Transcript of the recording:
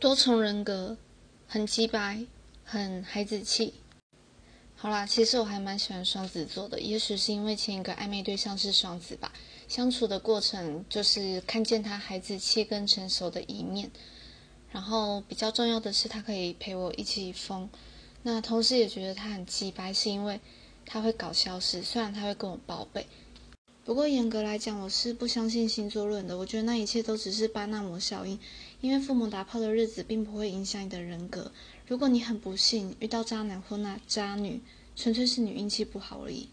多重人格，很鸡白，很孩子气。好啦，其实我还蛮喜欢双子座的，也许是因为前一个暧昧对象是双子吧。相处的过程就是看见他孩子气跟成熟的一面，然后比较重要的是他可以陪我一起疯。那同时也觉得他很鸡白，是因为他会搞消失，虽然他会跟我报备。不过严格来讲，我是不相信星座论的。我觉得那一切都只是巴纳摩效应，因为父母打炮的日子并不会影响你的人格。如果你很不幸遇到渣男或那渣女，纯粹是你运气不好而已。